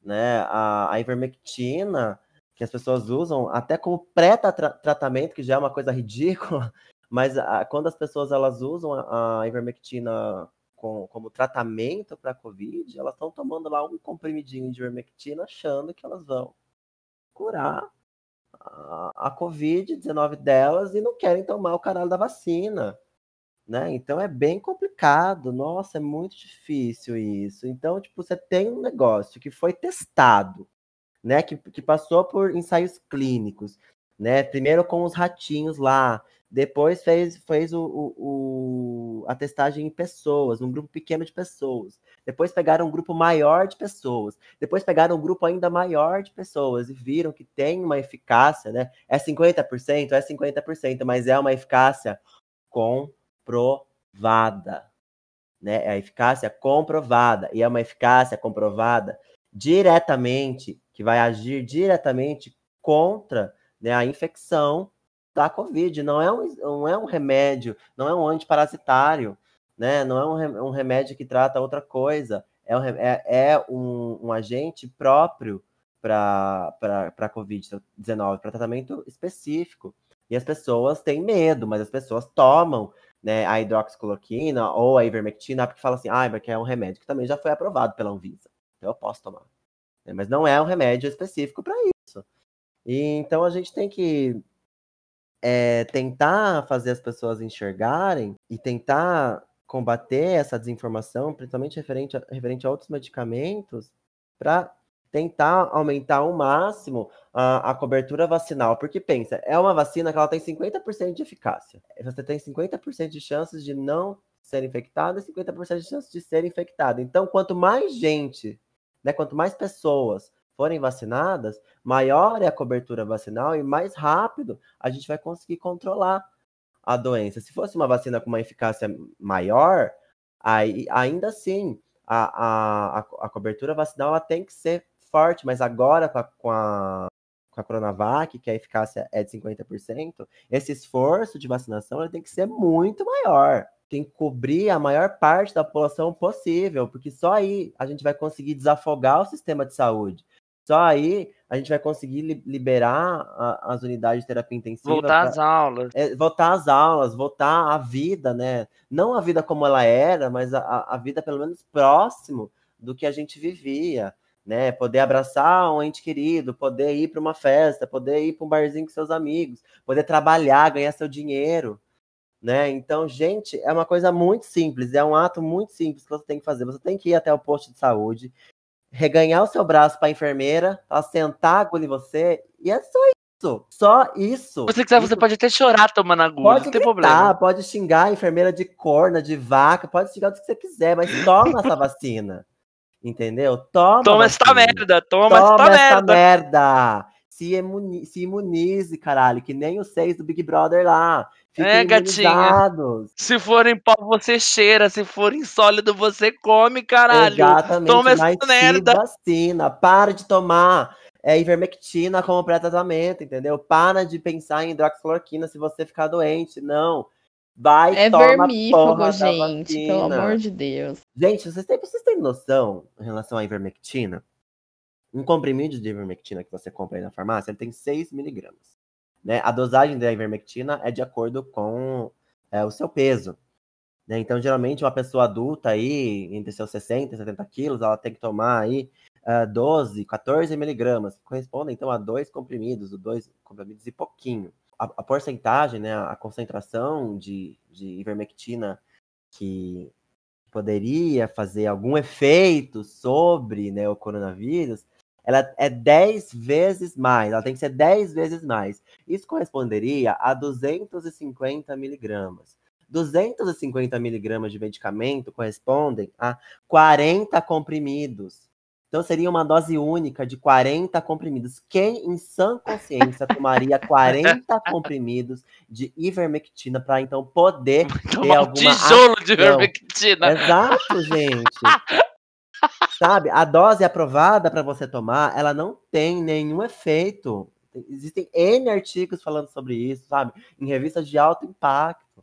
né? A, a ivermectina, que as pessoas usam até como pré-tratamento, que já é uma coisa ridícula, [LAUGHS] mas a, quando as pessoas elas usam a, a ivermectina com, como tratamento para a Covid, elas estão tomando lá um comprimidinho de ivermectina achando que elas vão curar a, a Covid-19 delas e não querem tomar o caralho da vacina. Né? Então é bem complicado, nossa, é muito difícil isso. Então, tipo, você tem um negócio que foi testado, né? Que, que passou por ensaios clínicos, né? Primeiro com os ratinhos lá, depois fez, fez o, o, o, a testagem em pessoas, um grupo pequeno de pessoas. Depois pegaram um grupo maior de pessoas. Depois pegaram um grupo ainda maior de pessoas e viram que tem uma eficácia, né? É 50%, é 50%, mas é uma eficácia com comprovada. Né? É a eficácia comprovada. E é uma eficácia comprovada diretamente, que vai agir diretamente contra né, a infecção da Covid. Não é, um, não é um remédio, não é um antiparasitário, né? não é um, remédio que trata outra coisa. É um, é, é um, um agente próprio para Covid-19, para tratamento específico. E as pessoas têm medo, mas as pessoas tomam né, a hidroxicloroquina ou a ivermectina porque falam assim, ah, porque é um remédio que também já foi aprovado pela Anvisa. Então eu posso tomar. É, mas não é um remédio específico para isso. E, então a gente tem que é, tentar fazer as pessoas enxergarem e tentar combater essa desinformação, principalmente referente a, referente a outros medicamentos, para tentar aumentar ao máximo a, a, cobertura vacinal. Porque pensa, é uma vacina que ela tem 50% de eficácia. Você tem 50% de chances de não ser infectado e 50% de chances de ser infectado. Então, quanto mais gente, né, quanto mais pessoas forem vacinadas, maior é a cobertura vacinal e mais rápido a gente vai conseguir controlar a doença. Se fosse uma vacina com uma eficácia maior, aí, ainda assim, a, a, a cobertura vacinal ela tem que ser forte, mas agora com a, com a, com a Coronavac, que a eficácia é de 50%, esse esforço de vacinação tem que ser muito maior. Tem que cobrir a maior parte da população possível, porque só aí a gente vai conseguir desafogar o sistema de saúde. Só aí a gente vai conseguir liberar a, as unidades de terapia intensiva. Voltar pra, às aulas. É, voltar às aulas, voltar à vida, né? Não a vida como ela era, mas a, a vida pelo menos próximo do que a gente vivia. Né, poder abraçar um ente querido, poder ir para uma festa, poder ir para um barzinho com seus amigos, poder trabalhar, ganhar seu dinheiro, né? Então, gente, é uma coisa muito simples, é um ato muito simples que você tem que fazer. Você tem que ir até o posto de saúde, reganhar o seu braço para a enfermeira, ela sentar a agulha em você, e é só isso. Só isso. Se você quiser, isso. você pode até chorar tomando agulha, pode não tem gritar, problema. Pode xingar a enfermeira de corna, de vaca, pode xingar o que você quiser, mas toma essa [LAUGHS] vacina. Entendeu? Toma. Toma essa merda, toma, toma essa, essa merda. merda. Se, imuni se imunize, caralho, que nem os seis do Big Brother lá. Fiquem É, gatinha. imunizados. Se for em pó, você cheira. Se for em sólido, você come, caralho. Exatamente, Toma essa merda. vacina. Para de tomar é, ivermectina como pré-tratamento, entendeu? Para de pensar em hidroxicloroquina se você ficar doente. Não. Vai, É toma vermífugo, gente. Pelo amor de Deus. Gente, vocês têm, vocês têm noção em relação à ivermectina? Um comprimido de ivermectina que você compra aí na farmácia, ele tem 6 miligramas. Né? A dosagem da ivermectina é de acordo com é, o seu peso. né? Então, geralmente, uma pessoa adulta aí, entre seus 60 e 70 quilos, ela tem que tomar aí ah, 12, 14 miligramas, que correspondem, então, a dois comprimidos, dois comprimidos e pouquinho. A, a porcentagem, né, a concentração de, de ivermectina que poderia fazer algum efeito sobre né, o coronavírus, ela é 10 vezes mais, ela tem que ser 10 vezes mais. Isso corresponderia a 250 miligramas. 250 miligramas de medicamento correspondem a 40 comprimidos. Então seria uma dose única de 40 comprimidos. Quem em sã consciência tomaria [LAUGHS] 40 comprimidos de ivermectina para então poder [LAUGHS] ter Tomar um alguma tijolo de ação? ivermectina. Exato, gente. [LAUGHS] Sabe, a dose aprovada para você tomar, ela não tem nenhum efeito. Existem N artigos falando sobre isso, sabe? Em revistas de alto impacto.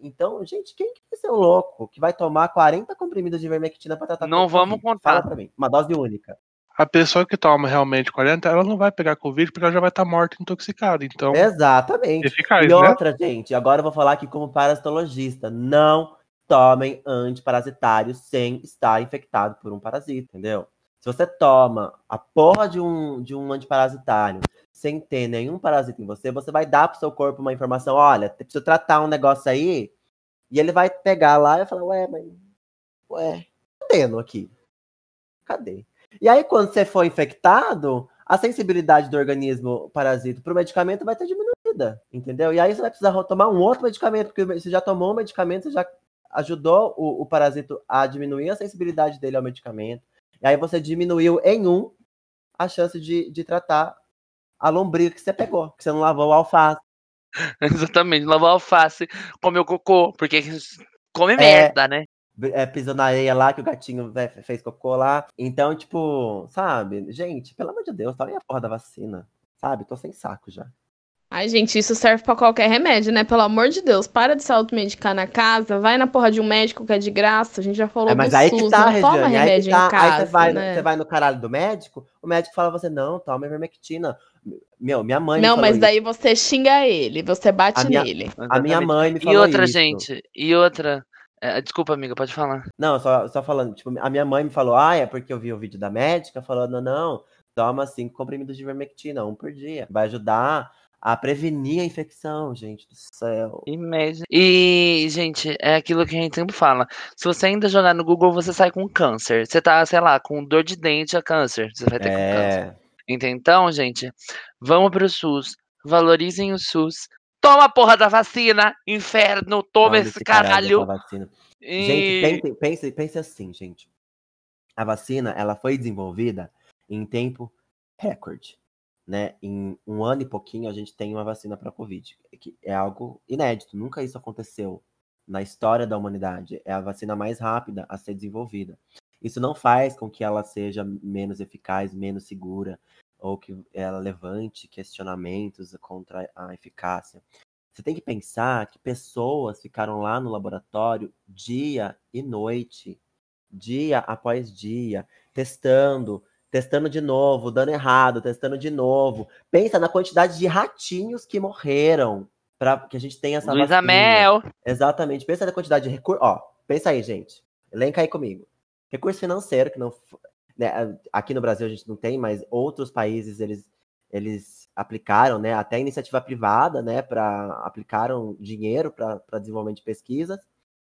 Então, gente, quem que vai ser o louco que vai tomar 40 comprimidos de ivermectina para tratar Não vamos Covid? contar. Fala pra mim. Uma dose única. A pessoa que toma realmente 40, ela não vai pegar Covid porque ela já vai estar morta intoxicada. Então, Exatamente. eficaz, E né? outra, gente, agora eu vou falar aqui como parasitologista. Não tomem antiparasitários sem estar infectado por um parasita, entendeu? Se você toma a porra de um, de um antiparasitário sem ter nenhum parasita em você, você vai dar pro seu corpo uma informação, olha, preciso tratar um negócio aí, e ele vai pegar lá e falar, ué, mas, ué, cadê no aqui? Cadê? E aí, quando você for infectado, a sensibilidade do organismo parasita pro medicamento vai ter diminuída, entendeu? E aí você vai precisar tomar um outro medicamento, porque você já tomou um medicamento, você já ajudou o, o parasito a diminuir a sensibilidade dele ao medicamento. E aí você diminuiu em um a chance de, de tratar a lombriga que você pegou, que você não lavou o alface. [LAUGHS] Exatamente, lavar alface, comeu cocô, porque come merda, né? É, pisou na areia lá, que o gatinho né, fez cocô lá. Então, tipo, sabe? Gente, pelo amor de Deus, tomem a porra da vacina. Sabe? Tô sem saco já. Ai, gente, isso serve pra qualquer remédio, né? Pelo amor de Deus, para de se automedicar na casa, vai na porra de um médico que é de graça. A gente já falou É, mas do aí SUS, que tá, não toma Regiane. Aí, que remédio tá, em aí casa, você, vai, né? você vai no caralho do médico, o médico fala pra você, não, toma ivermectina. Meu, minha mãe me Não, mas isso. daí você xinga ele, você bate A minha- nele. A minha mãe me E falou outra, isso. gente, e outra. é, desculpa, amiga, pode falar. Não, só, só falando, tipo, a minha mãe me falou, ah, é porque eu vi o vídeo da médica falando, não, toma cinco comprimidos de ivermectina, um por dia. Vai ajudar a prevenir a infecção, gente do céu. E, média- e, gente, é aquilo que a gente sempre fala. Se você ainda jogar no Google, você sai com câncer. Você tá, sei lá, com dor de dente, é câncer. Você vai ter câncer. É, Entende? Então, gente, vamos pro SUS. Valorizem o SUS. Toma a porra da vacina, inferno. Toma tome esse caralho. vacina. E... Gente, pense, pense, pense assim, gente. A vacina, ela foi desenvolvida em tempo recorde, né? Em um ano e pouquinho a gente tem uma vacina para Covid, que é algo inédito. Nunca isso aconteceu na história da humanidade. É a vacina mais rápida a ser desenvolvida. Isso não faz com que ela seja menos eficaz, menos segura, ou que ela levante questionamentos contra a eficácia. Você tem que pensar que pessoas ficaram lá no laboratório dia e noite, dia após dia, testando, testando de novo, dando errado, testando de novo. Pensa na quantidade de ratinhos que morreram para que a gente tenha essa Luísa vacina. Mel. Exatamente. Pensa na quantidade de recursos. Ó, pensa aí, gente. Elenca aí comigo. Recurso financeiro, que não. né, aqui no Brasil a gente não tem, mas outros países eles, eles aplicaram, né? Até iniciativa privada, né? Para aplicaram dinheiro para desenvolvimento de pesquisas.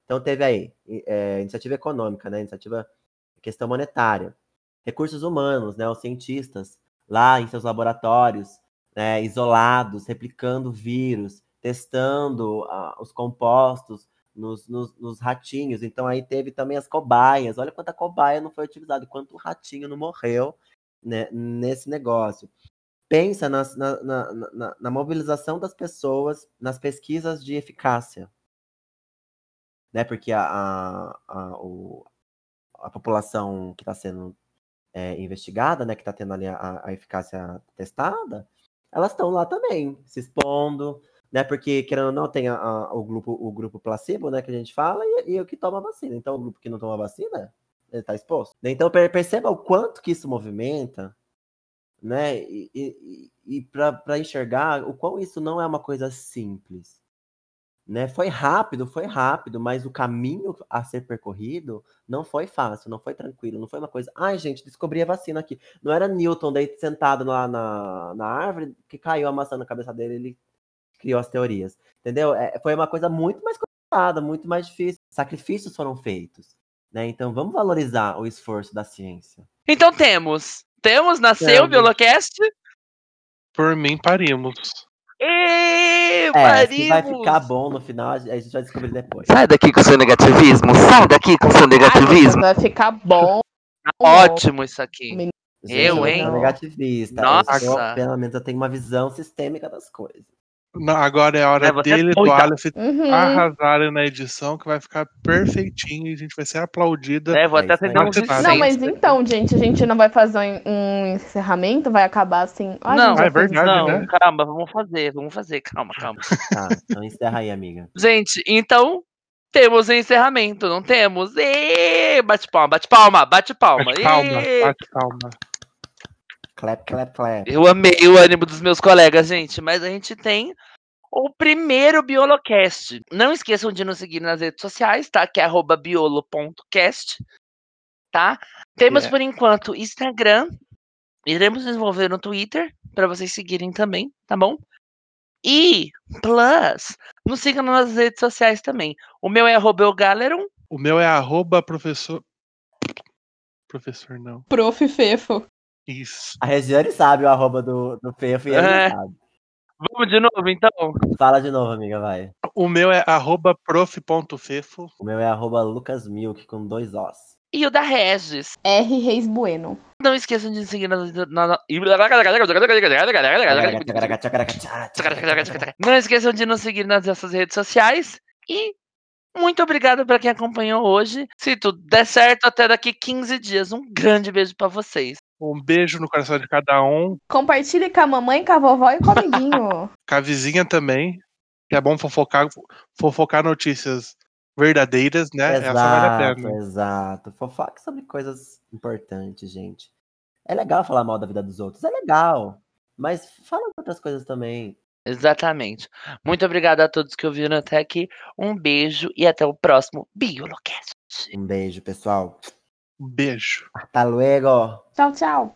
Então teve aí é, iniciativa econômica, né? Iniciativa questão monetária, recursos humanos, né? Os cientistas lá em seus laboratórios, né? Isolados, replicando vírus, testando ah, os compostos nos, nos, nos ratinhos. Então aí teve também as cobaias. Olha quanta cobaia não foi utilizada, quanto ratinho não morreu né, nesse negócio. Pensa nas- na, na, na, na mobilização das pessoas nas pesquisas de eficácia. Né, porque a, a, a, o- a população que está sendo é, investigada, né, que está tendo ali a, a eficácia testada, elas estão lá também, se expondo, né? Porque, querendo ou não, tem a- a- o, grupo, o grupo placebo, né, que a gente fala, e, e o que toma vacina. Então, o grupo que não toma vacina, ele está exposto. Então, per- perceba o quanto que isso movimenta, né? E, e, e para enxergar o quão isso não é uma coisa simples. Né? Foi rápido, foi rápido, mas o caminho a ser percorrido não foi fácil, não foi tranquilo, não foi uma coisa. Ai, gente, descobri a vacina aqui. Não era Newton daí sentado lá na, na árvore que caiu a maçã na cabeça dele, ele criou as teorias. Entendeu? É, foi uma coisa muito mais complicada, muito mais difícil. Sacrifícios foram feitos. Né? Então vamos valorizar o esforço da ciência. Então temos. Temos, nasceu o. Biolocast. Por mim, parimos. E É, se vai ficar bom no final, a gente vai descobrir depois. Sai daqui com seu negativismo. Sai daqui com seu Ai, negativismo. vai ficar bom. Ótimo isso aqui. Menino. Eu, hein? negativista. Nossa. Eu pelo menos eu tenho uma visão sistêmica das coisas. Não, agora é a hora É, você é dele e do. Aleph Uhum. arrasarem na edição, que vai ficar perfeitinho e a gente vai ser aplaudida. É, vou É até aí. acender uns Não, mas então, gente, a gente não vai fazer um, um encerramento, vai acabar assim. Ai, Não, já é verdade, Não, né? calma, vamos fazer, vamos fazer, calma, calma. [LAUGHS] Tá, então encerra aí, amiga. Gente, então temos encerramento, não temos? Ê, bate palma, bate palma, bate palma. Bate palma, Ê. bate palma. Clap, clap, clap. Eu amei o ânimo dos meus colegas, gente, mas a gente tem o primeiro Biolocast. Não esqueçam de nos seguir nas redes sociais, tá? Que é arroba biolo.cast, tá? Temos Yeah. por enquanto Instagram, iremos desenvolver no Twitter, para vocês seguirem também, tá bom? E, plus, nos sigam nas redes sociais também. O meu é arroba O meu é arroba professor. Professor, não. Prof. Fefo. Isso. A Regiane sabe o arroba do, do Fefo e ele É. não sabe. Vamos de novo, então? Fala de novo, amiga, vai. O meu é arroba prof.fefo. O meu é arroba lucasmilk com dois Os. E o da Regis. R. Reis Bueno. Não esqueçam de seguir nas... na- Não esqueçam de nos seguir nas nossas redes sociais. E muito obrigado para quem acompanhou hoje. Se tudo der certo, até daqui 15 dias. Um grande beijo para vocês. Um beijo no coração de cada um. Compartilhe com a mamãe, com a vovó e com o amiguinho. [LAUGHS] Com a vizinha também. Que é bom fofocar, fofocar notícias verdadeiras, né? Essa vale a Exato, pena. exato. Fofoca sobre coisas importantes, gente. É legal falar mal da vida dos outros, é legal. Mas fala de outras coisas também. Exatamente. Muito obrigado a todos que ouviram até aqui. Um beijo e até o próximo Biolocast. Um beijo, pessoal. Um beijo. Hasta luego. tchau, tchau.